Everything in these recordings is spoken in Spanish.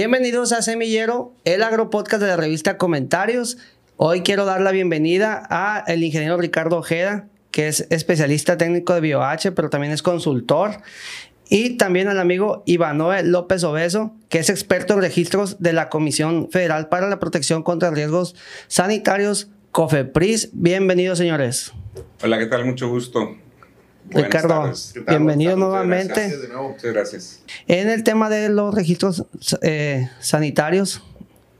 Bienvenidos a Semillero, el agropodcast de la revista Comentarios. Hoy quiero dar la bienvenida a el ingeniero Ricardo Ojeda, que es especialista técnico de BioH, pero también es consultor. Y también al amigo Ivanoe López Obeso, que es experto en registros de la Comisión Federal para la Protección contra Riesgos Sanitarios, COFEPRIS. Bienvenidos, señores. Hola, ¿qué tal? Mucho gusto. Ricardo, bienvenido nuevamente. Gracias de nuevo. Muchas gracias. En el tema de los registros eh, sanitarios,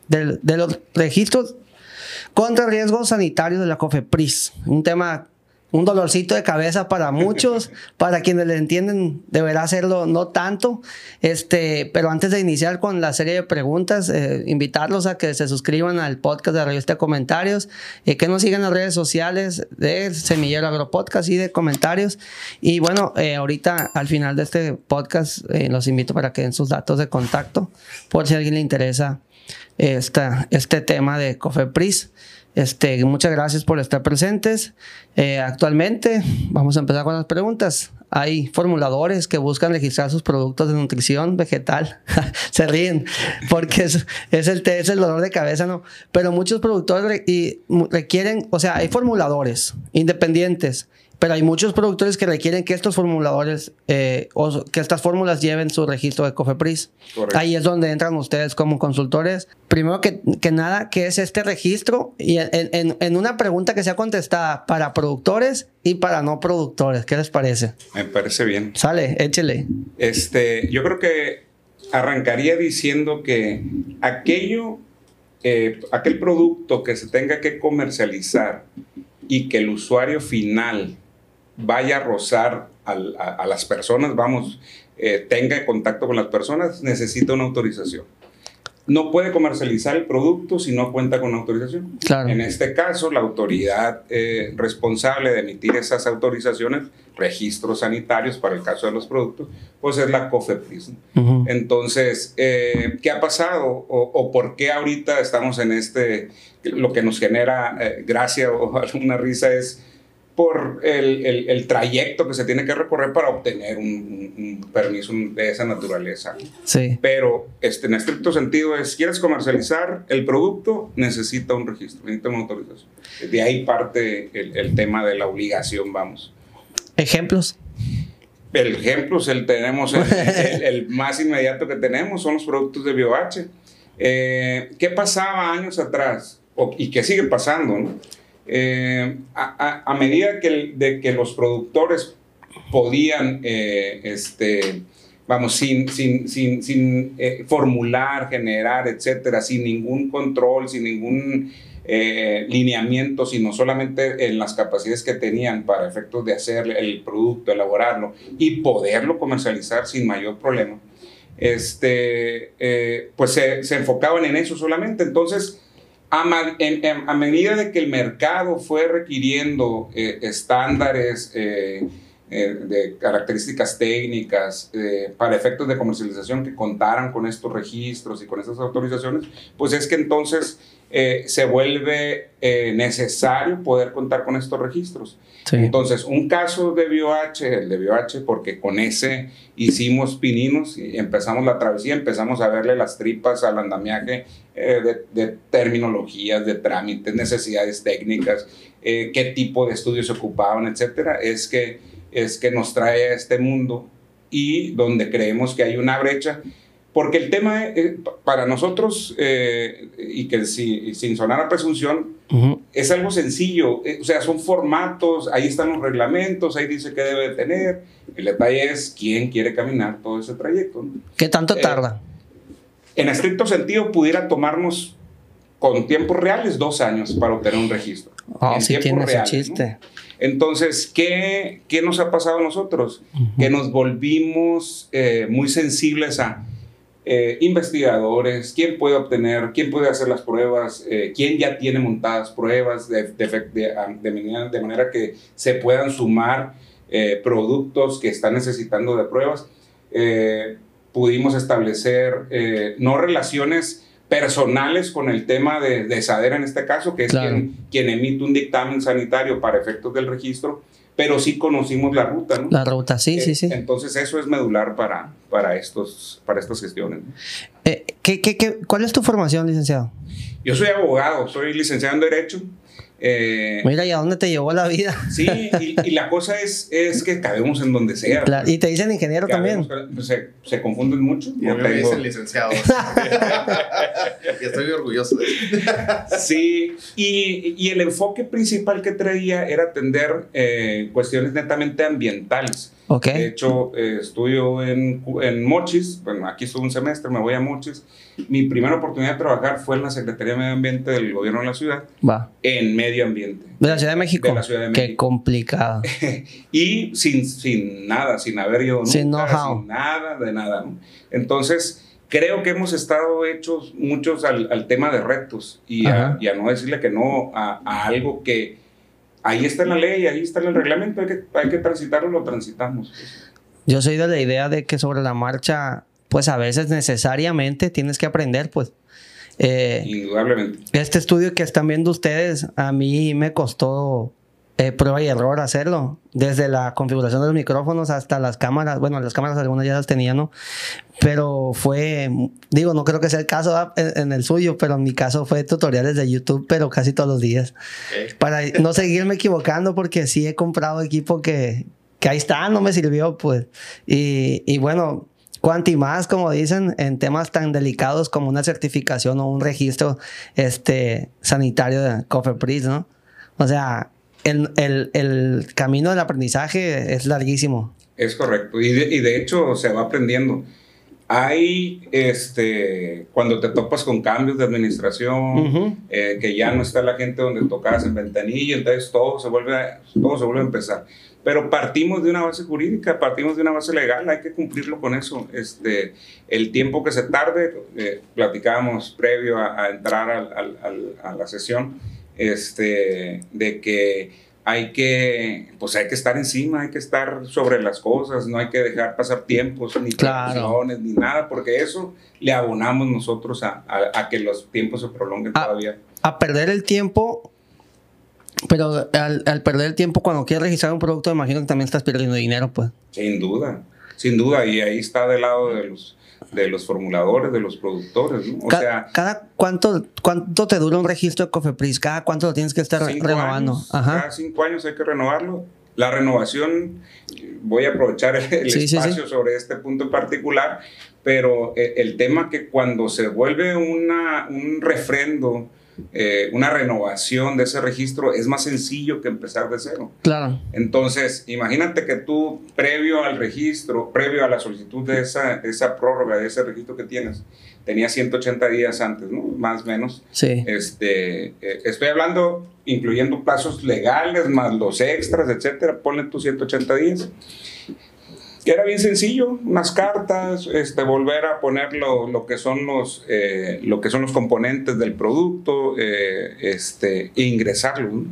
de, de los registros contra riesgos sanitarios de la COFEPRIS, un tema un dolorcito de cabeza para muchos, para quienes le entienden deberá hacerlo no tanto, este, pero antes de iniciar con la serie de preguntas, eh, invitarlos a que se suscriban al podcast de revista Comentarios, y eh, que nos sigan en las redes sociales de Semillero Agropodcast y de comentarios, y bueno, eh, ahorita al final de este podcast los invito para que den sus datos de contacto, por si a alguien le interesa esta, este tema de COFEPRIS. Este, muchas gracias por estar presentes. Eh, actualmente, vamos a empezar con las preguntas. Hay formuladores que buscan registrar sus productos de nutrición vegetal. Se ríen porque es, es, el, es el dolor de cabeza, ¿no? Pero muchos productores y requieren, o sea, hay formuladores independientes pero hay muchos productores que requieren que estos formuladores eh, o que estas fórmulas lleven su registro de COFEPRIS. Ahí es donde entran ustedes como consultores. Primero que, que nada, ¿qué es este registro? Y en, en, en, una pregunta que sea contestada para productores y para no productores. ¿Qué les parece? Me parece bien. Sale, échele. Este, yo creo que arrancaría diciendo que aquello, eh, aquel producto que se tenga que comercializar y que el usuario final vaya a rozar a, las personas, vamos, eh, tenga contacto con las personas, necesita una autorización. No puede comercializar el producto si no cuenta con autorización. En este caso, la autoridad eh, responsable de emitir esas autorizaciones, registros sanitarios para el caso de los productos, pues es la COFEPRIS. Entonces, eh, ¿qué ha pasado o, o, por qué ahorita estamos en este, lo que nos genera gracia o alguna risa es por el, el, trayecto que se tiene que recorrer para obtener un, permiso de esa naturaleza. Sí. Pero este, en estricto sentido es, quieres comercializar el producto, necesita un registro, necesita una autorización. De ahí parte el, tema de la obligación, vamos. ¿Ejemplos? El ejemplo, el, tenemos el, más inmediato que tenemos son los productos de BioH. Eh, ¿Qué pasaba años atrás? y qué sigue pasando, ¿no? Eh, a, medida que, los productores podían, eh, este, vamos, sin, sin, sin, sin eh, formular, generar, etcétera, sin ningún control, sin ningún lineamiento, sino solamente en las capacidades que tenían para efectos de hacer el producto, elaborarlo y poderlo comercializar sin mayor problema, este, pues se, se enfocaban en eso solamente. Entonces, a, medida de que el mercado fue requiriendo eh, estándares eh, eh, de características técnicas para efectos de comercialización que contaran con estos registros y con estas autorizaciones, pues es que entonces se vuelve necesario poder contar con estos registros. Entonces, un caso de BioH, el de BioH, porque con ese hicimos pininos y empezamos la travesía, empezamos a verle las tripas al andamiaje eh, de, de, terminologías, de trámites, necesidades técnicas, qué tipo de estudios se ocupaban, etcétera, es que, es que nos trae a este mundo y donde creemos que hay una brecha porque el tema eh, para nosotros, eh, y que si, sin sonar a presunción, es algo sencillo. Eh, o sea, son formatos, ahí están los reglamentos, ahí dice qué debe tener. El detalle es quién quiere caminar todo ese trayecto. ¿Qué tanto tarda? En estricto sentido, pudiera tomarnos con tiempos reales dos años para obtener un registro. Oh, en sí tiene ese chiste. Entonces, ¿qué, ¿qué, nos ha pasado a nosotros? Que nos volvimos muy sensibles a eh, investigadores, quién puede obtener, quién puede hacer las pruebas, eh, quién ya tiene montadas pruebas de, de, manera, que se puedan sumar eh, productos que están necesitando de pruebas. Pudimos establecer no relaciones personales con el tema de, de SADER en este caso, que es quien, quien emite un dictamen sanitario para efectos del registro, pero sí conocimos la ruta, ¿no? La ruta, sí, Eh, sí, sí. Entonces eso es medular para, para, estos, para estas gestiones. ¿no? Eh, ¿qué, qué, qué, cuál es tu formación, licenciado? Yo soy abogado, soy licenciado en Derecho. Eh, Mira, ¿y a dónde te llevó la vida? sí, y, y la cosa es, es que cabemos en donde sea. Claro, Y te dicen ingeniero Cabemos, también. Se, se confunden mucho. Y a No mí me tengo- dicen licenciado. y estoy orgulloso de eso. Sí, y, y el enfoque principal que traía era atender eh, cuestiones netamente ambientales. De hecho, eh, estudio en, en Mochis, bueno, aquí estuve un semestre, me voy a Mochis. Mi primera oportunidad de trabajar fue en la Secretaría de Medio Ambiente del Gobierno de la ciudad, Va. en medio ambiente. De la Ciudad de México. De la Ciudad de Qué México. complicado. Y sin, sin nada, sin haber ido nunca, Sin know-how. sin nada, de nada. ¿no? Entonces, creo que hemos estado hechos muchos al, al tema de retos y a, Ajá. y a no decirle que no a, a algo que ahí está en la ley, ahí está en el reglamento, hay que, hay que transitarlo, lo transitamos. Yo soy de la idea de que sobre la marcha, pues a veces necesariamente tienes que aprender, pues. Eh, Indudablemente. este estudio que están viendo ustedes, a mí me costó eh, prueba y error hacerlo. Desde la configuración de los micrófonos hasta las cámaras. Bueno, las cámaras algunas ya las tenía, ¿no? Pero fue, digo, no creo que sea el caso ¿verdad? en, en el suyo, pero en mi caso fue tutoriales de YouTube, pero casi todos los días. Para no seguirme equivocando, porque sí he comprado equipo que, que ahí está, no me sirvió, pues. Y, y bueno, cuanti más, como dicen, en temas tan delicados como una certificación o un registro este, sanitario de COFEPRIS, ¿no? O sea, el, el, el camino del aprendizaje es larguísimo. Es correcto. Y de, y de hecho se va aprendiendo. Hay, este, cuando te topas con cambios de administración, Ujú. eh, que ya no está la gente donde tocabas en ventanilla, entonces todo se vuelve, a- todo se vuelve a empezar. Pero partimos de una base jurídica, partimos de una base legal, hay que cumplirlo con eso. Este, el tiempo que se tarde, eh, platicábamos previo a, a entrar al- al- al- a la sesión, este, de que hay que, pues hay que estar encima, hay que estar sobre las cosas, no hay que dejar pasar tiempos, ni Claro. previsiones, ni nada, porque eso le abonamos nosotros a, a- a que los tiempos se prolonguen todavía. A perder el tiempo, pero al, al perder el tiempo cuando quieres registrar un producto, imagino que también estás perdiendo dinero, pues. Sin duda, sin duda, y ahí está del lado de los, de los formuladores, de los productores, ¿no? O sea, cada cuánto, cuánto te dura un registro de Cofepris, cada cuánto lo tienes que estar renovando. años, Ajá. cada cinco años hay que renovarlo. La renovación, voy a aprovechar el, el Sí, sí, espacio sobre este punto en particular, pero eh, el tema que cuando se vuelve una, un refrendo, eh, una renovación de ese registro, es más sencillo que empezar de cero. Claro. Entonces, imagínate que tú, previo al registro, previo a la solicitud de esa, de esa prórroga, de ese registro que tienes, tenías 180 días antes, ¿no? Más o menos. Sí. Este, eh, estoy hablando incluyendo plazos legales, más los extras, etcétera. Ponle tus 180 días. Que era bien sencillo, unas cartas, este, volver a poner lo, que son los, eh, lo que son los componentes del producto, eh, este, e ingresarlo.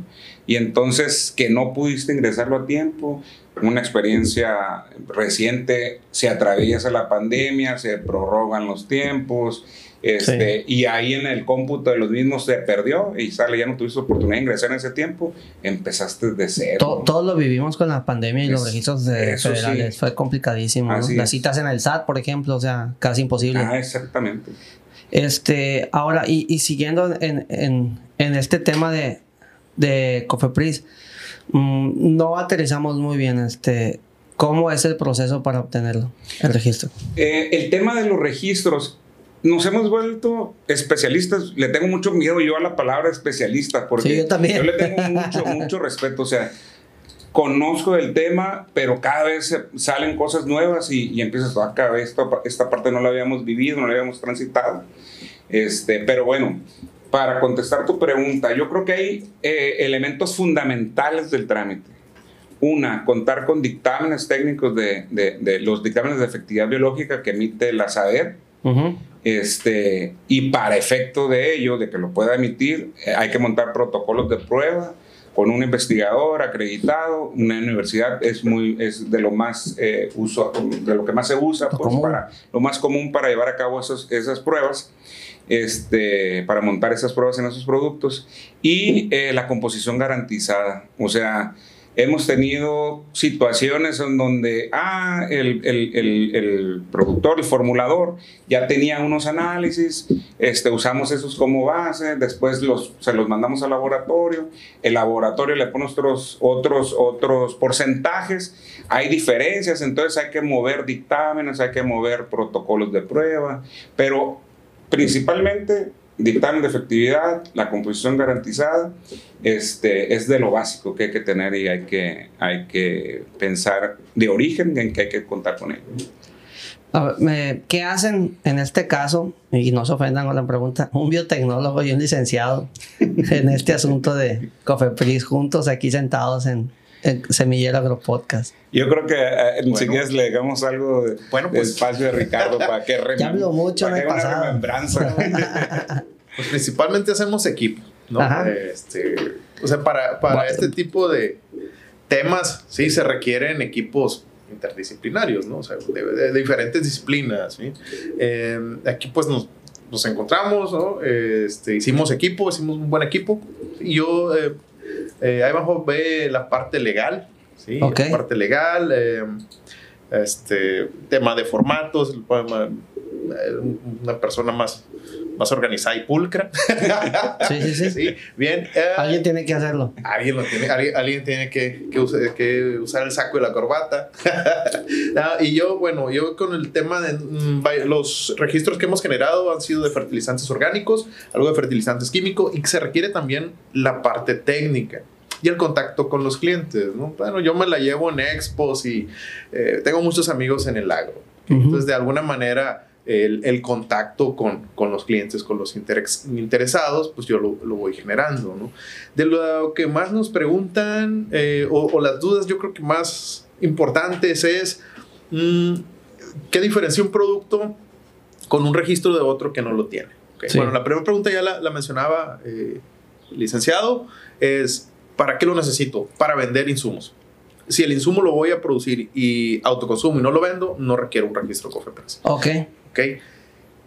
Y entonces que no pudiste ingresarlo a tiempo, una experiencia reciente, se atraviesa la pandemia, se prorrogan los tiempos, este, y ahí en el cómputo de los mismos se perdió y sale, ya no tuviste oportunidad de ingresar en ese tiempo, empezaste de cero. To- Todos lo vivimos con la pandemia y los registros de sí. federales. Fue complicadísimo. Las citas en el SAT, por ejemplo, o sea, casi imposible. Ah, exactamente. Este, ahora, y, y siguiendo en, en- en este tema de, de Cofepris, mm, no aterrizamos muy bien este, cómo es el proceso para obtenerlo, el registro. Eh, el tema de los registros, nos hemos vuelto especialistas. Le tengo mucho miedo yo a la palabra especialista porque Sí, yo también. le tengo mucho, mucho respeto. O sea, conozco el tema, pero cada vez salen cosas nuevas y, y empiezas a cada vez esta, esta parte no la habíamos vivido, no la habíamos transitado. Este, pero bueno, para contestar tu pregunta, yo creo que hay eh, elementos fundamentales del trámite. Una, contar con dictámenes técnicos de, de- de los dictámenes de efectividad biológica que emite la SADER. Ujú. Este, y para efecto de ello, de que lo pueda emitir, eh, hay que montar protocolos de prueba con un investigador acreditado. Una universidad es, muy, es de lo más eh, uso, de lo que más se usa, pues, para, lo más común para llevar a cabo esos- esas pruebas. este, para montar esas pruebas en esos productos y eh, la composición garantizada. O sea, hemos tenido situaciones en donde, ah, el, el, el, productor, el formulador, ya tenía unos análisis, este, usamos esos como base, después los, se los mandamos al laboratorio, el laboratorio le pone otros, otros, otros porcentajes, hay diferencias, entonces hay que mover dictámenes, hay que mover protocolos de prueba, pero principalmente dictamen de efectividad, la composición garantizada, este, es de lo básico que hay que tener y hay que, hay que pensar de origen en que hay que contar con ello. ¿Qué hacen en este caso? Y no se ofendan con la pregunta, un biotecnólogo y un licenciado en este asunto de Cofepris juntos aquí sentados en, Semillero Agro Podcast. Yo creo que eh, en bueno, le damos algo de, bueno, pues, espacio de Ricardo para que rem, Ya hablo mucho para en el pasado. remembranza. pues principalmente hacemos equipo, ¿no? Este, o sea, para, para este tipo de temas, sí, se requieren equipos interdisciplinarios, ¿no? O sea, de, diferentes disciplinas, ¿sí? Eh, aquí pues nos, nos encontramos, ¿no? Este, hicimos equipo, hicimos un buen equipo. Y yo eh, eh, ahí abajo ve la parte legal, ¿sí? La parte legal, eh, este, tema de formatos, una persona más, más organizada y pulcra. Sí, sí, sí. Bien. Eh, alguien tiene que hacerlo. Alguien, lo tiene, alguien, tiene que, que, que, usar el saco y la corbata. y yo, bueno, yo con el tema de mm, los registros que hemos generado han sido de fertilizantes orgánicos, algo de fertilizantes químicos y que se requiere también la parte técnica y el contacto con los clientes, ¿no? Bueno, yo me la llevo en expos y eh, tengo muchos amigos en el agro. Entonces, de alguna manera, el, el contacto con, con, los clientes, con los interesados, pues yo lo, lo, voy generando, ¿no? De lo que más nos preguntan eh, o, o, las dudas, yo creo que más importantes es, mmm, ¿qué diferencia un producto con un registro de otro que no lo tiene? Okay. Sí. Bueno, la primera pregunta ya la, la mencionaba eh, licenciado, es, ¿para qué lo necesito? Para vender insumos si el insumo lo voy a producir y autoconsumo y no lo vendo, no requiero un registro COFEPRIS. Ok. Ok.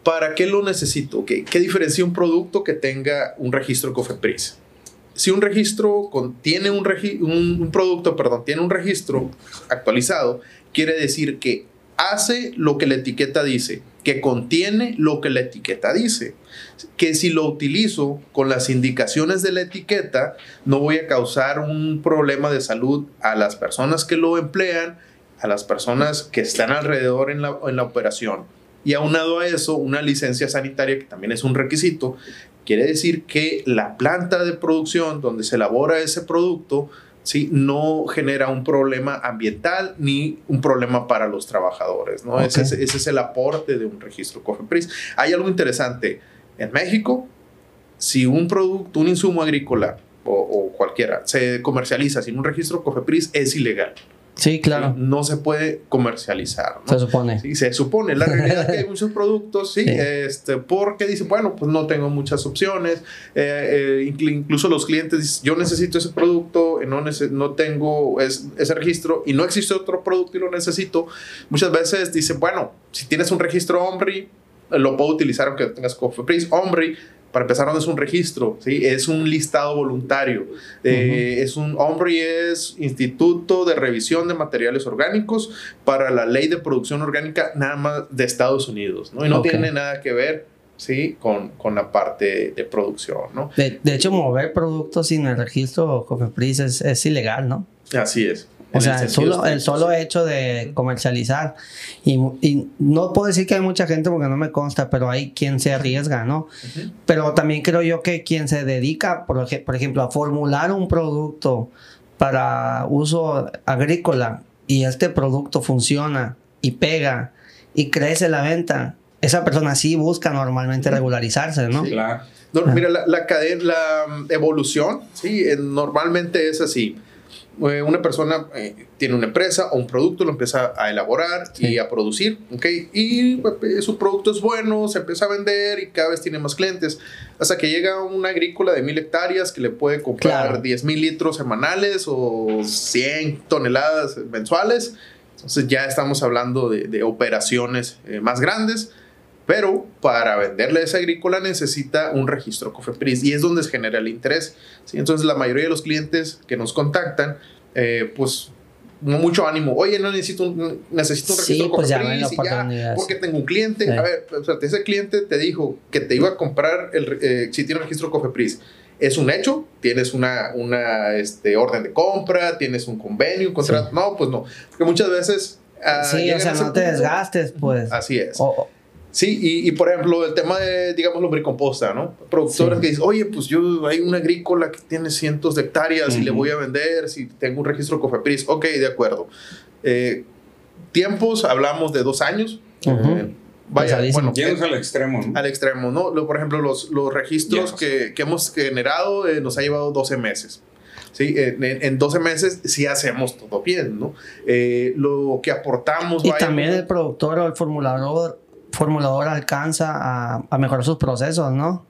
¿Para qué lo necesito? Okay. ¿Qué diferencia un producto que tenga un registro COFEPRIS? Si un registro contiene un, regi un, un producto, perdón, tiene un registro actualizado, quiere decir que hace lo que la etiqueta dice, que contiene lo que la etiqueta dice. Que si lo utilizo con las indicaciones de la etiqueta, no voy a causar un problema de salud a las personas que lo emplean, a las personas que están alrededor en la, en la operación. Y aunado a eso, una licencia sanitaria, que también es un requisito, quiere decir que la planta de producción donde se elabora ese producto ¿sí? no genera un problema ambiental ni un problema para los trabajadores. ¿no? Okay. Ese, es, ese, es, el aporte de un registro COFEPRIS. Hay algo interesante. En México, si un producto, un insumo agrícola o, o cualquiera se comercializa sin un registro COFEPRIS, es ilegal. Sí, claro. No se puede comercializar. ¿no? Se supone. Sí, se supone. La realidad es que hay muchos productos, sí, sí. Este, porque dicen, bueno, pues no tengo muchas opciones. Eh, eh, incluso los clientes dicen, yo necesito ese producto, no, no tengo es, ese registro y no existe otro producto y lo necesito. Muchas veces dicen, bueno, si tienes un registro Omri, lo puedo utilizar aunque tengas Cofepris. Omri para empezar, no es un registro, ¿sí? es un listado voluntario. Eh, uh -huh. Es un hombre es Instituto de Revisión de Materiales Orgánicos para la Ley de Producción Orgánica, nada más de Estados Unidos, ¿no? Y no okay. tiene nada que ver ¿sí? Con, con, la parte de producción, ¿no? De, de, hecho, mover productos sin el registro COFEPRIS es, es ilegal, ¿no? Así es. O sea, el solo, el solo hecho de comercializar. Y, y, no puedo decir que hay mucha gente porque no me consta, pero hay quien se arriesga, ¿no? Uh -huh. Pero también creo yo que quien se dedica, por, por ejemplo, a formular un producto para uso agrícola y este producto funciona y pega y crece la venta, esa persona sí busca normalmente regularizarse, ¿no? Sí, claro. No, mira, la, la, cadena, la evolución, sí, normalmente es así eh, una persona eh, tiene una empresa o un producto, lo empieza a elaborar sí. y a producir, ¿ok? Y eh, su producto es bueno, se empieza a vender y cada vez tiene más clientes, hasta que llega una agrícola de mil hectáreas que le puede comprar claro. 10 mil litros semanales o 100 toneladas mensuales. Entonces ya estamos hablando de, de operaciones eh, más grandes Pero para venderle esa agrícola necesita un registro COFEPRIS y es donde se genera el interés. ¿sí? Entonces la mayoría de los clientes que nos contactan, eh, pues mucho ánimo. Oye, no necesito un, necesito un registro pues COFEPRIS y ya, porque tengo un cliente. A ver, o sea, ese cliente te dijo que te iba a comprar el, eh, si tiene registro COFEPRIS. Es un hecho, tienes una, una este, orden de compra, tienes un convenio, un contrato. No, pues no. Porque muchas veces. Uh, sí, o sea, no te desgastes, pues. Así es. Sí, y, y, por ejemplo, el tema de, digamos, lombricomposta, ¿no? Productores que dicen, oye, pues yo hay una agrícola que tiene cientos de hectáreas y le voy a vender si tengo un registro COFEPRIS. Ok, de acuerdo. Eh, tiempos, hablamos de dos años. Uh vaya, bueno, al extremo, ¿no? Al extremo, ¿no? Lo, por ejemplo, los, los registros que, que, hemos generado eh, nos ha llevado 12 meses. ¿sí? En, en, 12 meses sí hacemos todo bien, ¿no? Eh, lo que aportamos... Y también el productor o el formulador formulador alcanza a, a mejorar sus procesos, ¿no?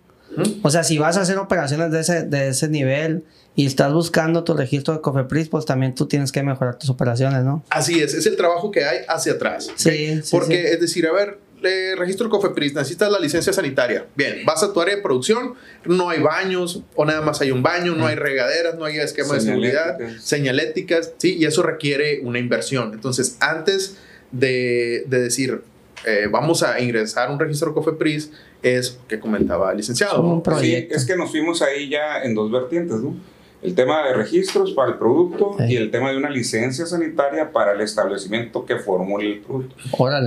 O sea, si vas a hacer operaciones de ese, de ese nivel y estás buscando tu registro de COFEPRIS, pues también tú tienes que mejorar tus operaciones, ¿no? Así es, es el trabajo que hay hacia atrás. Sí, Porque es decir, a ver, le registro COFEPRIS, necesitas la licencia sanitaria. Bien, vas a tu área de producción, no hay baños o nada más hay un baño, no hay regaderas, no hay esquema de seguridad, señaléticas, sí, y eso requiere una inversión. Entonces, antes de, de decir, eh, vamos a ingresar un registro COFEPRIS es que comentaba el licenciado. Sí, es que nos fuimos ahí ya en dos vertientes, ¿no? El tema de registros para el producto y el tema de una licencia sanitaria para el establecimiento que formule el producto.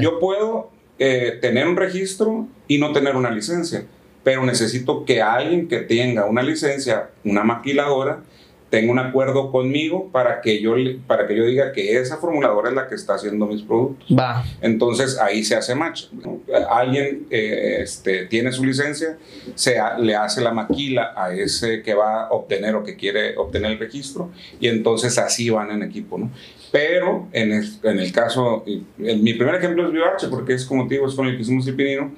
Yo puedo eh, tener un registro y no tener una licencia, pero necesito que alguien que tenga una licencia, una maquiladora, tenga un acuerdo conmigo para que yo para que yo diga que esa formuladora es la que está haciendo mis productos. Va. Entonces ahí se hace match. Alguien eh, este, tiene su licencia, se le hace la maquila a ese que va a obtener o que quiere obtener el registro y entonces así van en equipo, ¿no? Pero en el, en el caso, mi primer ejemplo es BioH porque es como te digo, es con el que hicimos el pinino.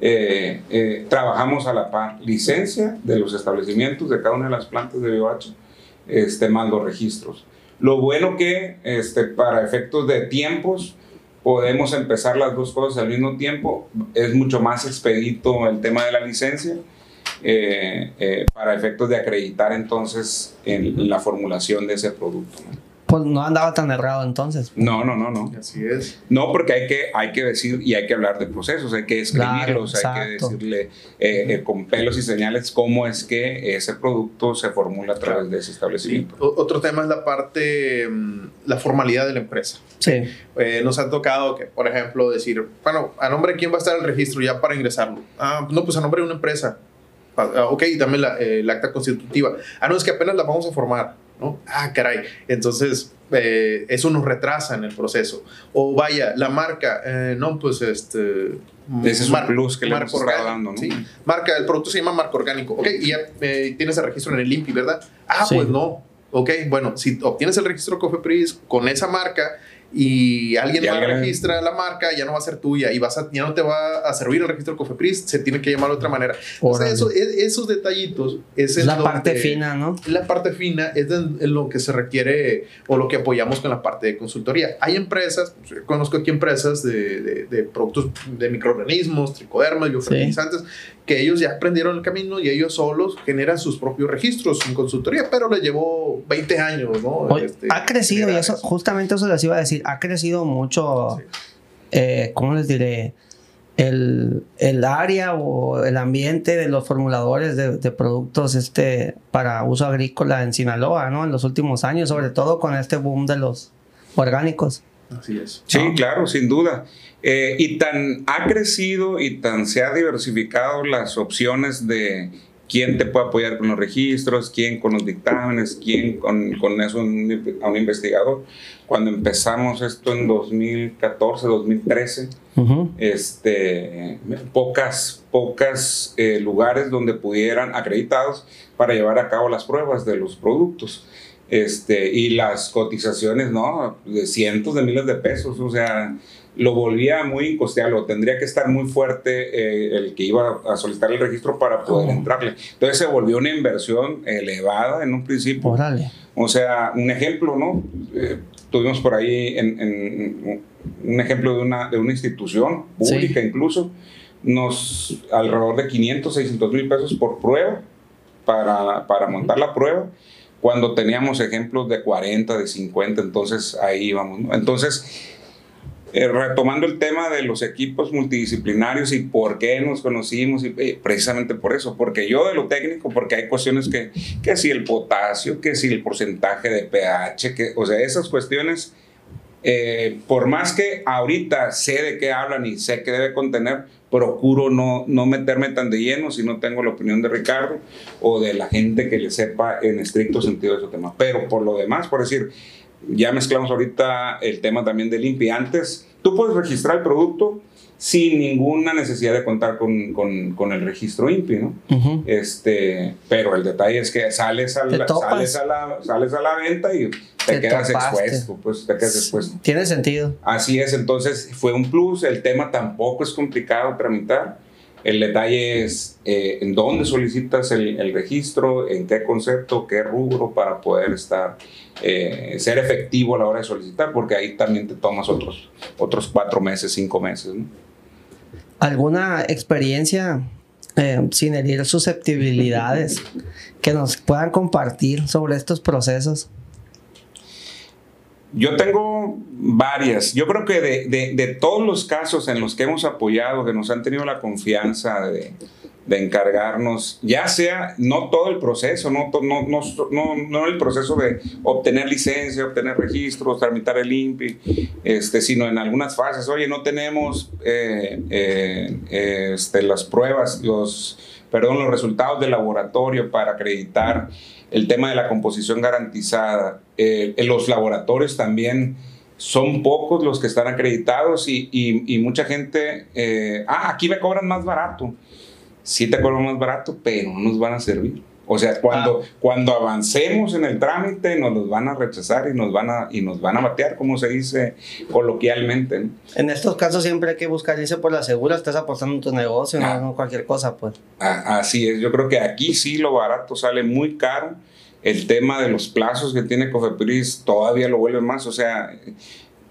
Eh, eh, trabajamos a la par licencia de los establecimientos de cada una de las plantas de BioH este, más los registros. Lo bueno que este, para efectos de tiempos podemos empezar las dos cosas al mismo tiempo, es mucho más expedito el tema de la licencia eh, eh, para efectos de acreditar entonces en la formulación de ese producto. Pues no andaba tan errado entonces. No, no, no, no. Así es. No, porque hay que, hay que decir y hay que hablar de procesos, hay que escribirlos, hay que decirle eh, eh, con pelos y señales cómo es que ese producto se formula a través de ese establecimiento. Otro tema es la parte, mm, la formalidad de la empresa. Sí. Eh, nos ha tocado que, por ejemplo, decir, bueno, ¿a nombre de quién va a estar el registro ya para ingresarlo? Ah, no, pues a nombre de una empresa. Ah, ok, también la, el acta constitutiva. Ah, no, es que apenas la vamos a formar ¿no? Ah, caray. Entonces, eh, eso nos retrasa en el proceso. O vaya, la marca, eh, no, pues este... Ese es un plus que le hemos dando, ¿no? Sí, marca, el producto se llama marco orgánico. Ok, y ya eh, tienes el registro en el INPI, ¿verdad? Ah, pues no. Ok, bueno, si obtienes el registro COFEPRIS con esa marca y alguien más registra la marca, ya no va a ser tuya y vas a, ya no te va a servir el registro COFEPRIS, se tiene que llamar de otra manera. O sea, eso, e, esos detallitos es, la parte fina, ¿no? La parte fina es lo que se requiere o lo que apoyamos con la parte de consultoría. Hay empresas, pues, conozco aquí empresas de, de, productos de microorganismos, tricodermas, biofertilizantes, que ellos ya aprendieron el camino y ellos solos generan sus propios registros en consultoría, pero les llevó 20 años, ¿no? Este, ha crecido y eso, justamente eso les iba a decir, ha crecido mucho, eh, ¿cómo les diré? El, el, área o el ambiente de los formuladores de, de, productos este, para uso agrícola en Sinaloa, ¿no? En los últimos años, sobre todo con este boom de los orgánicos. Así es. Sí, claro, sin duda. Eh, y tan ha crecido y tan se ha diversificado las opciones de quién te puede apoyar con los registros, quién con los dictámenes, quién con, con eso a un investigador. Cuando empezamos esto en 2014, 2013, este, pocas, pocas eh, lugares donde pudieran acreditados para llevar a cabo las pruebas de los productos. Este, y las cotizaciones, ¿no? De cientos de miles de pesos, o sea, lo volvía muy incosteable, tendría que estar muy fuerte eh, el que iba a solicitar el registro para poder entrarle. Entonces se volvió una inversión elevada en un principio. O sea, un ejemplo, ¿no? Eh, tuvimos por ahí en, un ejemplo de una, de una institución pública incluso, nos alrededor de 500, 600 mil pesos por prueba para, para montar la prueba cuando teníamos ejemplos de 40, de 50, entonces ahí íbamos. ¿no? Entonces, eh, retomando el tema de los equipos multidisciplinarios y por qué nos conocimos, y, eh, precisamente por eso, porque yo de lo técnico, porque hay cuestiones que, que si el potasio, que si el porcentaje de pH, que, o sea, esas cuestiones, eh, por más que ahorita sé de qué hablan y sé qué debe contener, procuro no, no meterme tan de lleno si no tengo la opinión de Ricardo o de la gente que le sepa en estricto sentido de ese tema. Pero por lo demás, por decir, ya mezclamos ahorita el tema también del INPI. Antes, tú puedes registrar el producto sin ninguna necesidad de contar con, con, con el registro INPI, ¿no? este, pero el detalle es que sales a, la, sales a, la, sales a la venta y te, quedas expuesto, pues te quedas expuesto. Tiene sentido. Así es, entonces fue un plus, el tema tampoco es complicado tramitar. El detalle es eh, en dónde solicitas el, el, registro, en qué concepto, qué rubro para poder estar, eh, ser efectivo a la hora de solicitar, porque ahí también te tomas otros, otros cuatro meses, cinco meses. ¿no? ¿Alguna experiencia eh, sin herir susceptibilidades que nos puedan compartir sobre estos procesos? Yo tengo varias. Yo creo que de, de, de, todos los casos en los que hemos apoyado, que nos han tenido la confianza de, de encargarnos, ya sea no todo el proceso, no, no, no, no, el proceso de obtener licencia, obtener registros, tramitar el INPI, este, sino en algunas fases, oye, no tenemos eh, eh, este, las pruebas, los, perdón, los resultados del laboratorio para acreditar el tema de la composición garantizada. Eh, los laboratorios también son pocos los que están acreditados y, y, y mucha gente, ah, aquí me cobran más barato. Sí te cobran más barato, pero no nos van a servir. O sea, cuando, ah. cuando avancemos en el trámite nos los van a rechazar y nos van a, y nos van a batear, como se dice coloquialmente. ¿no? En estos casos siempre hay que buscar irse por la segura, estás apostando en tu negocio, ah. no cualquier cosa, pues. Ah, así es, yo creo que aquí sí lo barato sale muy caro. El tema de los plazos que tiene Cofepris todavía lo vuelve más. O sea,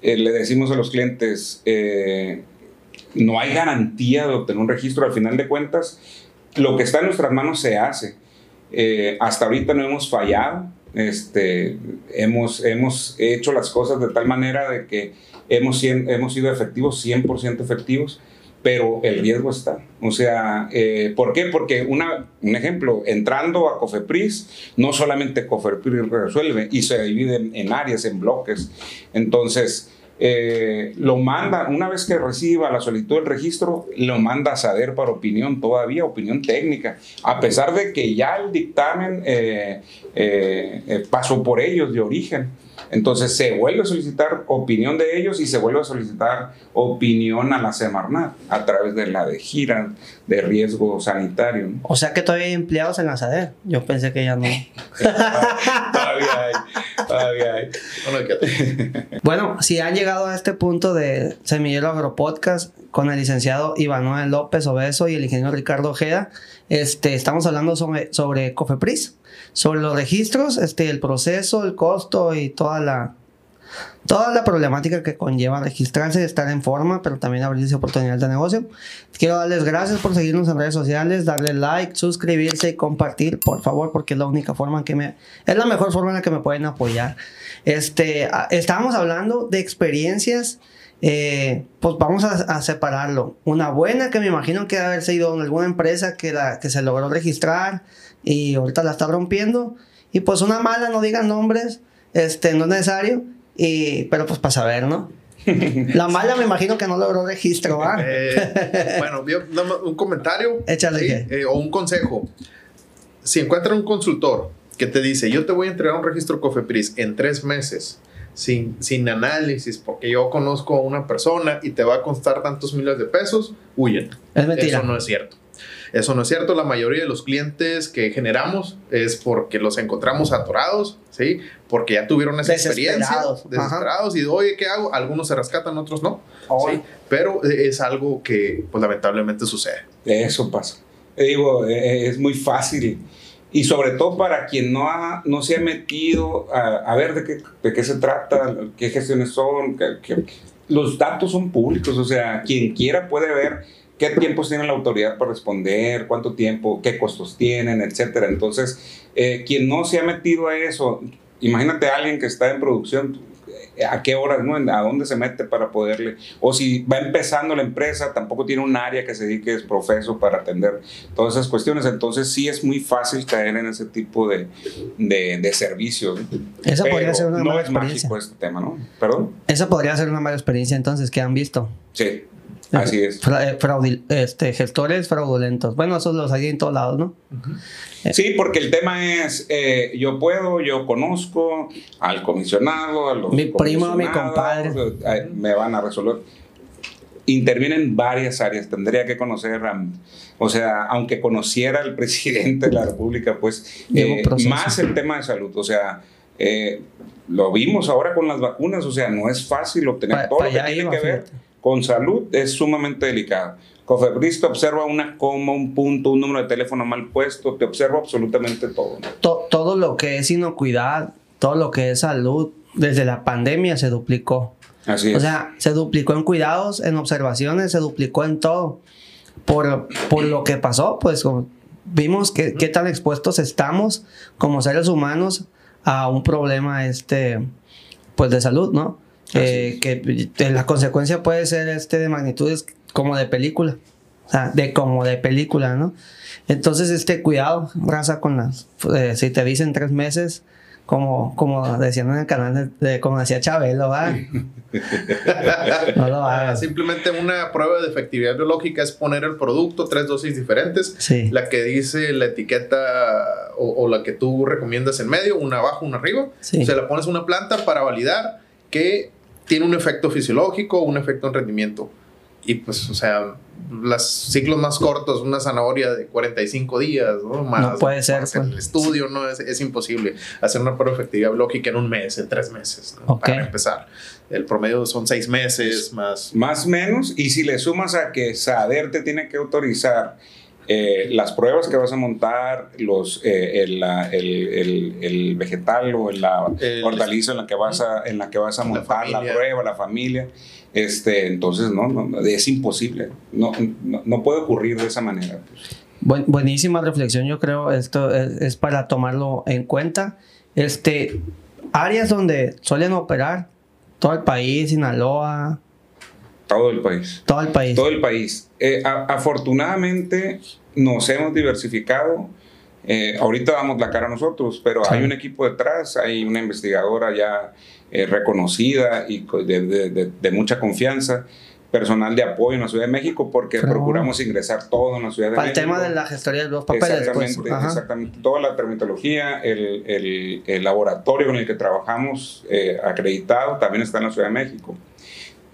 eh, le decimos a los clientes, eh, no hay garantía de obtener un registro. Al final de cuentas, lo que está en nuestras manos se hace. Eh, hasta ahorita no hemos fallado. Este, hemos, hemos hecho las cosas de tal manera de que hemos, hemos sido efectivos, 100% efectivos pero el riesgo está. O sea, eh, ¿por qué? Porque una, un ejemplo, entrando a Cofepris, no solamente Cofepris resuelve y se divide en, áreas, en bloques. Entonces, eh, lo manda, una vez que reciba la solicitud del registro, lo manda a saber para opinión todavía, opinión técnica, a pesar de que ya el dictamen eh, eh, pasó por ellos de origen. Entonces se vuelve a solicitar opinión de ellos y se vuelve a solicitar opinión a la Semarnat a través de la de gira de riesgo sanitario. ¿no? O sea que todavía hay empleados en la SADER. Yo pensé que ya no. todavía hay, todavía hay. bueno, si han llegado a este punto de Semillero Agropodcast con el licenciado Iván López Obeso y el ingeniero Ricardo Ojeda, este, estamos hablando sobre, sobre Cofepris sobre los registros, este, el proceso, el costo y toda la, toda la problemática que conlleva registrarse, estar en forma, pero también abrirse oportunidades de negocio. Quiero darles gracias por seguirnos en redes sociales, darle like, suscribirse y compartir, por favor, porque es la única forma en que me, es la mejor forma en la que me pueden apoyar. Este, estábamos hablando de experiencias. Eh, pues vamos a, separarlo. Una buena que me imagino que debe haberse ido en alguna empresa que, la, que se logró registrar, y ahorita la está rompiendo. Y pues una mala, no digan nombres, este, no es necesario, y, pero pues para saber, ¿no? La mala me imagino que no logró registro, ¿ah? Eh, bueno, un comentario. Échale. Eh, o un consejo. Si encuentran un consultor que te dice, yo te voy a entregar un registro COFEPRIS en tres meses, sin, sin análisis, porque yo conozco a una persona y te va a costar tantos miles de pesos, huyen. Es mentira. Eso no es cierto. Eso no es cierto. La mayoría de los clientes que generamos es porque los encontramos atorados, ¿sí? Porque ya tuvieron esa experiencia. Desesperados. Y, oye, ¿qué hago? Algunos se rescatan, otros no. Oh. ¿sí? Pero es algo que, pues, lamentablemente sucede. Eso pasa. Digo, e, e, es muy fácil. Y sobre todo para quien no, ha, no se ha metido a, a ver de qué, de qué, se trata, qué gestiones son, que, que, los datos son públicos, o sea, quien quiera puede ver qué tiempos tiene la autoridad para responder, cuánto tiempo, qué costos tienen, etcétera. Entonces, eh, quien no se ha metido a eso, imagínate a alguien que está en producción, a qué horas, ¿no? a dónde se mete para poderle, o si va empezando la empresa, tampoco tiene un área que se dedique es profeso para atender todas esas cuestiones, entonces sí es muy fácil caer en ese tipo de, de, servicios. Esa podría ser una no mala es experiencia. mágico este tema, ¿no? ¿Perdón? Esa podría ser una mala experiencia entonces que han visto. Sí. Así es. Eh, este, gestores fraudulentos. Bueno, esos los hay en todos lados, ¿no? Sí, porque el tema es, eh, yo puedo, yo conozco al comisionado, a los Mi primo, mi compadre. eh, me van a resolver. Intervienen varias áreas, tendría que conocer, a- o sea, aunque conociera al presidente de la República, pues eh, más el tema de salud, o sea, eh, lo vimos ahora con las vacunas, o sea, no es fácil obtener Pa- todo lo que tiene iba, que ver fíjate. Con salud es sumamente delicado. Cofepris te observa una coma, un punto, un número de teléfono mal puesto, te observa absolutamente todo. ¿no? To- todo lo que es inocuidad, todo lo que es salud, desde la pandemia se duplicó. Así es. O sea, se duplicó en cuidados, en observaciones, se duplicó en todo. Por, por lo que pasó, pues vimos que, qué tan expuestos estamos como seres humanos a un problema este, pues de salud, ¿no? Eh, que la consecuencia puede ser este de magnitudes como de película. O sea, de como de película, ¿no? Entonces, este cuidado, raza, con las. eh, si te dicen tres meses, como, como decían en el canal, de, de- como decía Chabelo, ¿va? no lo Ah, hagas. simplemente una prueba de efectividad biológica es poner el producto, tres dosis diferentes, Sí. la que dice la etiqueta o, o la que tú recomiendas en medio, una abajo, una arriba. Sí. Se la pones a una planta para validar que tiene un efecto fisiológico, un efecto en rendimiento. Y pues, o sea, los ciclos más cortos, una zanahoria de 45 días, ¿no? Más, No puede ser, más pues. el estudio, ¿no? Es, es imposible hacer una prueba de efectividad biológica en un mes, en tres meses, ¿no? Ok. Para empezar. El promedio son seis meses más. Más o menos, y si le sumas a que SADER te tiene que autorizar eh, las pruebas que vas a montar, los, eh, el, la- el- el- el vegetal o la El- hortaliza en la que vas a, en la que vas a La montar la, familia. prueba, la familia, este, entonces no, no, no, es imposible, no, no, no puede ocurrir de esa manera. pues. Buen- buenísima reflexión, yo creo. Esto es, es para tomarlo en cuenta. Este, áreas donde suelen operar todo el país, Sinaloa, Todo el país. todo el país. Todo el país. Eh, a- afortunadamente nos hemos diversificado. Eh, ahorita damos la cara a nosotros, pero Sí. hay un equipo detrás, hay una investigadora ya eh, reconocida y de, de- de- de mucha confianza, personal de apoyo en la Ciudad de México, porque procuramos ingresar todo en la Ciudad de para el México. tema de la gestoría de los papeles. Pues. Exactamente, Ajá. exactamente. Toda la el, el- el laboratorio con el que trabajamos eh, acreditado también está en la Ciudad de México.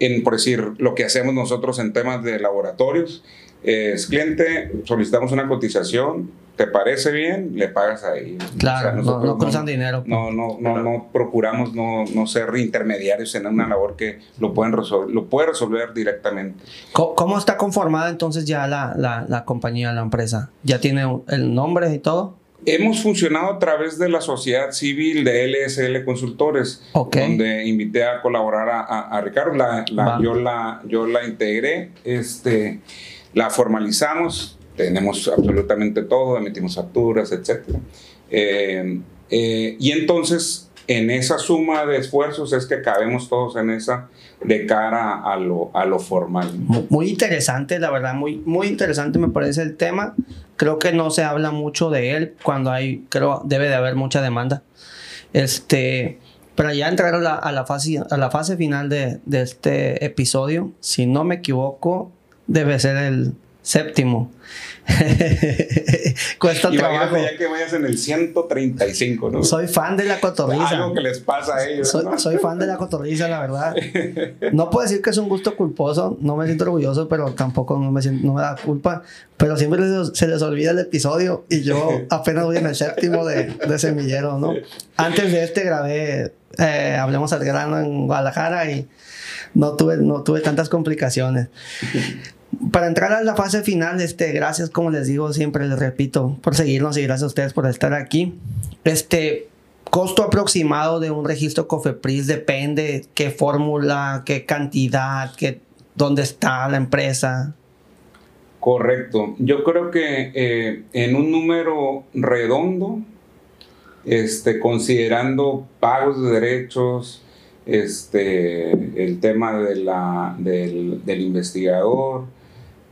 En, por decir, lo que hacemos nosotros en temas de laboratorios es cliente, solicitamos una cotización, ¿te parece bien? Le pagas ahí. Claro, O sea, no, no cruzan dinero. pues. no, no, no, no procuramos no, no ser intermediarios en una labor que lo, pueden resolver, lo puede resolver directamente. ¿Cómo, cómo está conformada entonces ya la, la, la compañía, la empresa? ¿Ya tiene el nombre y todo? Hemos funcionado a través de la sociedad civil de LSL Consultores, donde invité a colaborar a, a- a Ricardo. La, yo, la, yo la integré, este, la formalizamos, tenemos absolutamente todo, emitimos facturas, etc. y entonces, en esa suma de esfuerzos es que cabemos todos en esa de cara a lo, a lo formal. Mu- Muy interesante, la verdad, muy, muy interesante me parece el tema. Creo que no se habla mucho de él cuando hay, creo, debe de haber mucha demanda. Este, para ya entrar a la, fase, a la fase final de este episodio, si no me equivoco, debe ser el séptimo. Cuesta trabajo. Ya que vayas en el 135, ¿no? Soy fan de la cotorriza. Algo que les pasa a ellos. Soy, ¿no? soy fan de la cotorriza, la verdad. No puedo decir que es un gusto culposo, no me siento orgulloso, pero tampoco no me, siento- no me da culpa. Pero siempre les- se les olvida el episodio y yo apenas voy en el séptimo de, de Semillero, ¿no? Antes de este grabé eh, Hablemos al grano en Guadalajara y no tuve, no tuve tantas complicaciones. Para entrar a la fase final, este, gracias, como les digo, siempre les repito, por seguirnos y gracias a ustedes por estar aquí. Este, costo aproximado de un registro COFEPRIS depende qué fórmula, qué cantidad, qué, dónde está la empresa. Correcto. Yo creo que eh, en un número redondo, este, considerando pagos de derechos, este, el tema de la, del, del investigador,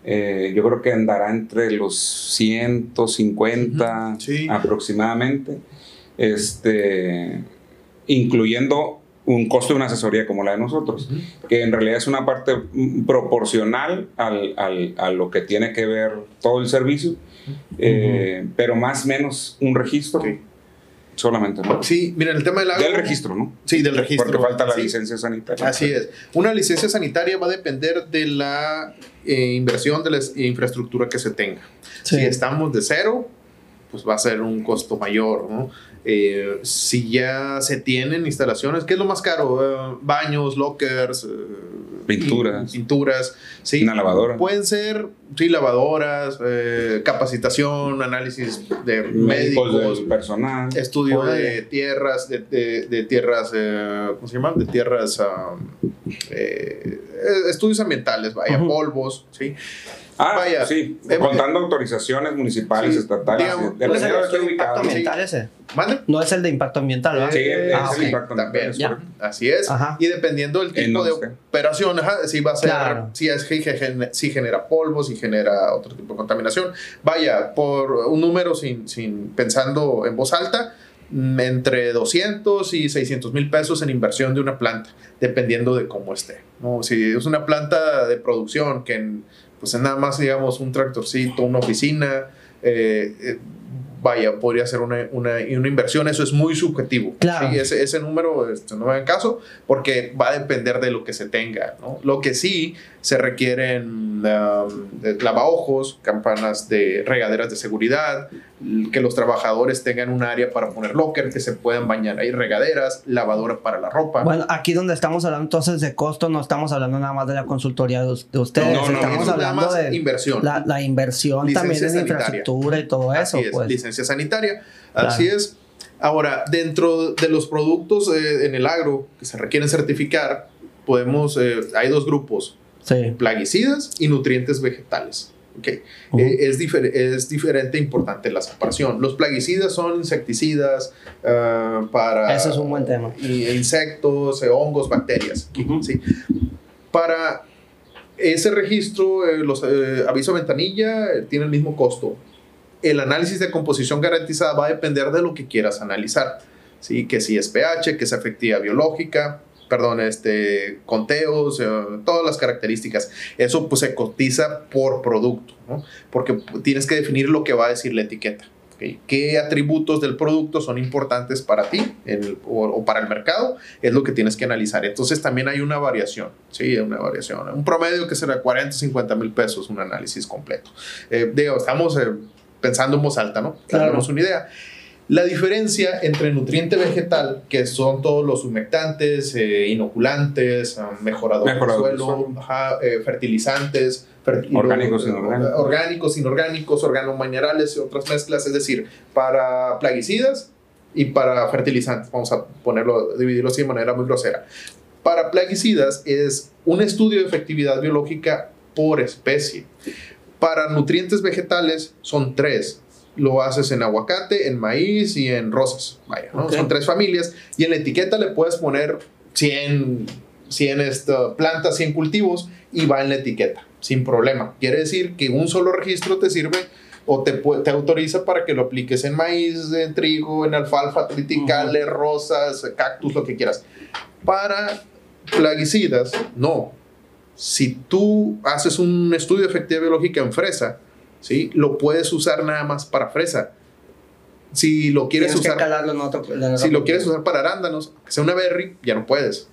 eh, yo creo que andará entre los 150 Sí. aproximadamente, este, incluyendo un costo de una asesoría como la de nosotros, que en realidad es una parte proporcional al, al- a lo que tiene que ver todo el servicio, eh, pero más o menos un registro. Sí. Solamente, ¿no? Sí, miren, el tema del agro. Del registro, ¿no? Sí, del registro. Porque falta la Sí. licencia sanitaria. Así es. Una licencia sanitaria va a depender de la eh, inversión de la es- infraestructura que se tenga. Sí. Si estamos de cero, pues va a ser un costo mayor, ¿no? Eh, si ya se tienen instalaciones, ¿qué es lo más caro? Eh, baños, lockers, eh, Pinturas. pinturas, sí. Una lavadora. Pueden ser, sí, lavadoras, eh, capacitación, análisis de Médicos médicos, personal. estudio de tierras, de, de- de tierras, eh, ¿cómo se llama? De tierras, ah, estudios ambientales, vaya, polvos, ¿sí? Ah, Vaya. sí, Eh, contando autorizaciones municipales, Sí, estatales, digamos, de ¿No la es el manera de que esté impacto ubicado. ambiental ese? ¿Mande? No es el de impacto ambiental, ¿verdad? Sí, es Ah, el ok. impacto También, ambiental, es ya. correcto. Así es. Ajá. Y dependiendo del En tipo de esté. operación, ajá, si va a ser, Claro. si, es, si, gen- si genera polvo, si genera otro tipo de contaminación. Vaya, por un número sin, sin pensando en voz alta, mm, entre 200 y 600 mil pesos en inversión de una planta, dependiendo de cómo esté. ¿no? Si es una planta de producción que en- pues es nada más, digamos, un tractorcito, una oficina, eh, eh, vaya, podría ser una, una, una inversión, eso es muy subjetivo. Claro. Sí, ese, ese número este, no me hagan caso porque va a depender de lo que se tenga. ¿no? Lo que sí se requieren um, lavaojos, campanas de regaderas de seguridad, que los trabajadores tengan un área para poner locker, que se puedan bañar ahí, regaderas, lavadora para la ropa. Bueno, aquí donde estamos hablando entonces de costo, no estamos hablando nada más de la consultoría de, us- de ustedes, No, no, estamos no, Eso es nada hablando más de inversión. la, la inversión Licencia también en sanitaria. infraestructura y todo eso. Así es, pues. licencia sanitaria. Claro. Así es. Ahora, dentro de los productos eh, en el agro que se requieren certificar, podemos, eh, hay dos grupos, Sí. plaguicidas y nutrientes vegetales. ¿Ok? Ujú. Eh, es, difer- es diferente e importante la separación. Los plaguicidas son insecticidas ah, para Ese es un buen tema. y- insectos, eh, hongos, bacterias. ¿sí? Para ese registro, eh, los eh, aviso ventanilla eh, tiene el mismo costo. El análisis de composición garantizada va a depender de lo que quieras analizar. ¿sí? Que si es pH, que es efectividad biológica, perdón, este, conteos, eh, todas las características. Eso pues se cotiza por producto, ¿no? Porque tienes que definir lo que va a decir la etiqueta. ¿ok? ¿Qué atributos del producto son importantes para ti el- o, o para el mercado? Es lo que tienes que analizar. Entonces también hay una variación, ¿sí? Una variación. Un promedio que será 40, 50 mil pesos, un análisis completo. Eh, digo, estamos eh, pensando en voz alta, ¿no? Claro. Tenemos una idea. La diferencia entre nutriente vegetal, que son todos los humectantes, eh, inoculantes, ah, mejoradores Mejorador del suelo, suelo. ajá, eh, fertilizantes, Orgánicos, inorgánicos. eh, orgánicos, inorgánicos, organominerales y otras mezclas, es decir, para plaguicidas y para fertilizantes. Vamos a ponerlo, dividirlo así de manera muy grosera. Para plaguicidas es un estudio de efectividad biológica por especie. Para nutrientes vegetales son tres. Lo haces en aguacate, en maíz y en rosas. Vaya. Son tres familias. Y en la etiqueta le puedes poner 100, 100 esta, plantas, 100 cultivos y va en la etiqueta, sin problema. Quiere decir que un solo registro te sirve o te, autoriza para que lo apliques en maíz, en trigo, en alfalfa, triticales, rosas, cactus, lo que quieras. Para plaguicidas, no. Si tú haces un estudio de efectividad biológica en fresa, ¿sí? lo puedes usar nada más para fresa. Si lo quieres Tienes que usar, calarlo en otro. en si lo quieres usar para arándanos, que sea una berry, ya no puedes.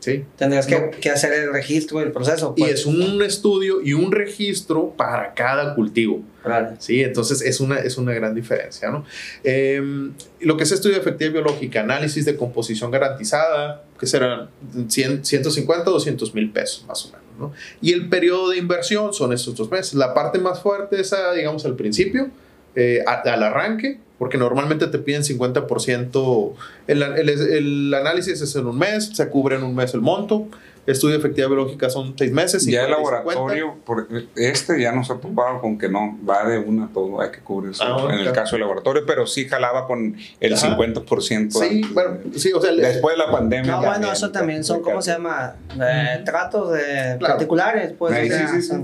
¿Sí? Tendrías que, No. que hacer el registro, el proceso. Y pues. es un estudio y un registro para cada cultivo. Claro. Sí, entonces es una, es una gran diferencia, ¿no? Eh, lo que es estudio de efectividad biológica, análisis de composición garantizada, que serán 100, 150 o 200 mil pesos más o menos, ¿no? Y el periodo de inversión son estos dos meses. La parte más fuerte es, a, digamos, al principio, eh, al arranque, porque normalmente te piden 50%, el, el, el análisis es en un mes, se cubre en un mes el monto, estudio de efectividad biológica son seis meses. Ya el laboratorio, por este ya nos ha topado con que no, va de una todo, hay que cubrirse ah, en el caso del laboratorio, pero sí jalaba con el 50%. Sí, bueno, sí, o sea, después de la pandemia. No, bueno, eso también son, ¿cómo se llama? Eh, tratos de particulares, pues. sí, sí, sí.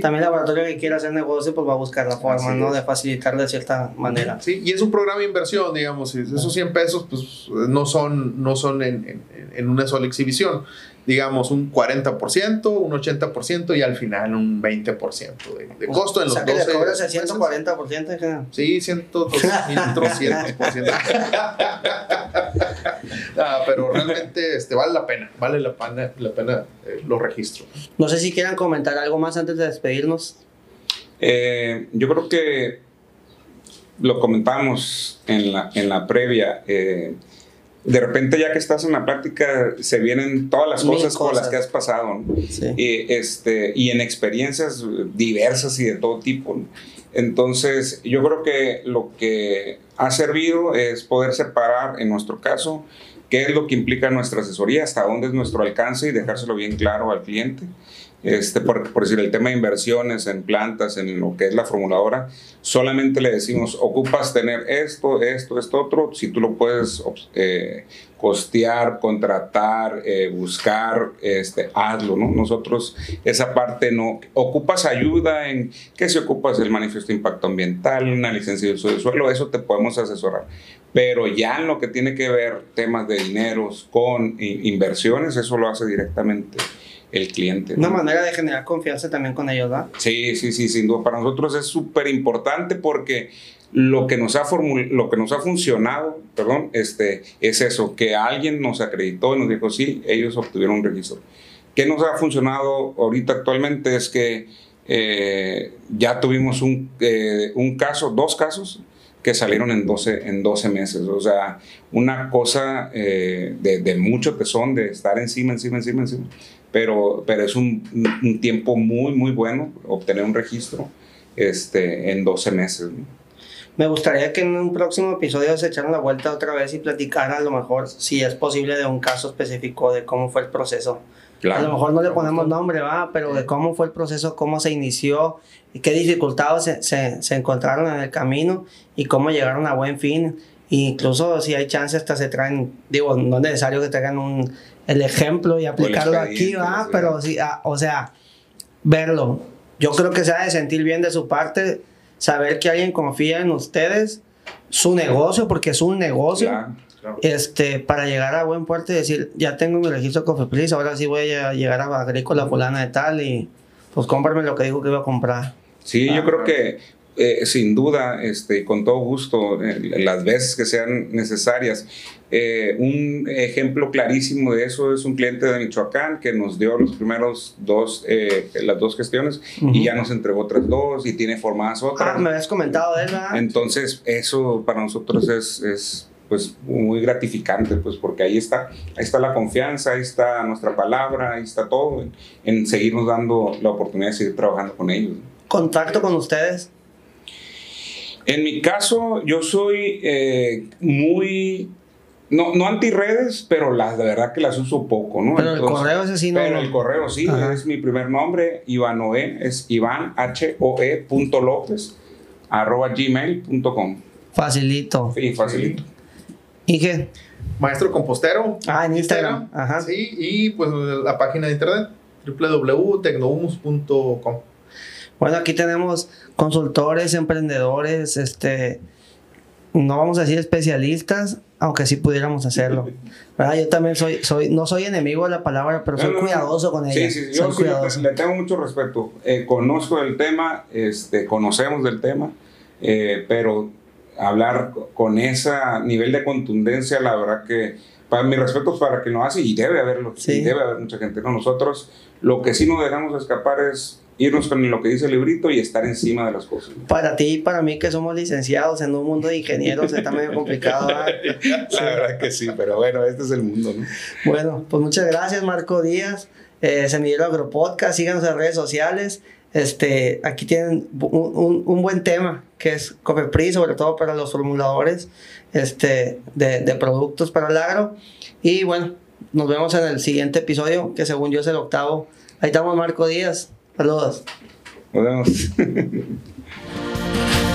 También el laboratorio que quiera hacer negocio, pues va a buscar la forma, ¿no? De facilitar de cierta manera. Sí, y es un programa de inversión, digamos. Esos 100 pesos, pues no son, no son en, en, en una sola exhibición digamos, un 40%, un 80% y al final un 20% de, de costo en los o sea, que 12 le cobras el 140% Sí, 100%. ah, pero realmente este, vale la pena, vale la pena, la pena eh, los registros. No sé si quieran comentar algo más antes de despedirnos. Eh, yo creo que lo comentamos en la, en la previa. Eh, de repente ya que estás en la práctica se vienen todas las cosas, con las que has pasado y, este, y en experiencias diversas y de todo tipo. Entonces yo creo que lo que ha servido es poder separar en nuestro caso qué es lo que implica nuestra asesoría, hasta dónde es nuestro alcance y dejárselo bien claro al cliente. Este, por, por, decir, el tema de inversiones en plantas, en lo que es la formuladora, solamente le decimos, ocupas tener esto, esto, esto, otro, si tú lo puedes eh, costear, contratar, eh, buscar, este, hazlo, ¿no? Nosotros esa parte no, ocupas ayuda en que si ocupas el manifiesto de impacto ambiental, una licencia de uso de suelo, eso te podemos asesorar. Pero ya en lo que tiene que ver temas de dineros con inversiones, eso lo hace directamente el cliente. Una manera de generar confianza también con ellos, ¿verdad? Sí, sí, sí, sin duda. Para nosotros es súper importante porque lo que nos ha lo que nos ha funcionado, perdón, este, es eso, que alguien nos acreditó y nos dijo, sí, ellos obtuvieron un registro. ¿Qué nos ha funcionado ahorita actualmente? Es que eh, ya tuvimos un, eh, un caso, dos casos, que salieron en 12, en 12 meses. O sea, una cosa eh, de, de, mucho tesón, de estar encima, encima, encima, encima pero, pero es un, un, tiempo muy, muy bueno obtener un registro este, en 12 meses. Me gustaría que en un próximo episodio se echaran la vuelta otra vez y platicaran a lo mejor si es posible de un caso específico de cómo fue el proceso. a lo mejor no le ponemos nombre, va, pero de cómo fue el proceso, cómo se inició y qué dificultades se, se, se encontraron en el camino y cómo llegaron a buen fin. E incluso si hay chance hasta se traen, digo, no es necesario que traigan un el ejemplo y aplicarlo aquí, ¿va? Pero sí, ah, o sea, verlo. Yo creo que se ha de sentir bien de su parte, saber que alguien confía en ustedes, su negocio, porque es un negocio. Este, para llegar a buen puerto y decir, ya tengo mi registro Cofepris, ahora sí voy a llegar a Agrícola fulana de tal y pues cómprame lo que dijo que iba a comprar. Sí, yo creo que eh, sin duda, este, con todo gusto, eh, las veces que sean necesarias. Eh, un ejemplo clarísimo de eso es un cliente de Michoacán que nos dio los primeros dos, las dos gestiones y ya nos entregó otras dos y tiene formadas otras. Ah, me habías comentado de eso. Entonces, eso para nosotros es, es pues muy gratificante, pues porque ahí está, ahí está la confianza, ahí está nuestra palabra, ahí está todo, en, en seguirnos dando la oportunidad de seguir trabajando con ellos. ¿Contacto con ustedes? En mi caso, yo soy eh, muy no, no anti-redes, pero las de verdad que las uso poco, ¿no? Pero el correo es así, ¿no? Pero el correo sí, es mi primer nombre, Iván Oe, es Iván H O E punto López arroba gmail.com. Facilito. Sí, facilito. ¿Y qué? Maestro compostero. Ah, en Instagram. Ajá. Sí, y pues la página de internet www.tecnohumus.com. Bueno, aquí tenemos consultores, emprendedores, este, no vamos a decir especialistas, aunque sí pudiéramos hacerlo. Yo también soy, soy, no soy enemigo de la palabra, pero soy cuidadoso con ella. Sí, sí, yo le, tengo mucho respeto. Eh, conozco el tema, este, conocemos del tema, eh, pero hablar con ese nivel de contundencia, la verdad que para mi respeto es para que lo hace y debe haberlo, sí. debe haber mucha gente. con Nosotros lo que sí no dejamos escapar es irnos con lo que dice el librito y estar encima de las cosas. Para ti y para mí que somos licenciados en un mundo de ingenieros está medio complicado. La verdad que sí, pero bueno, este es el mundo. ¿no? Bueno, pues muchas gracias Marco Díaz, eh, Semillero Agropodcast, síganos en redes sociales. Este, aquí tienen un, un- un buen tema que es Cofepris, sobre todo para los formuladores este, de, de productos para el agro. Y bueno, nos vemos en el siguiente episodio, que según yo es el octavo. Ahí estamos, Marco Díaz. Saludos. Nos vemos.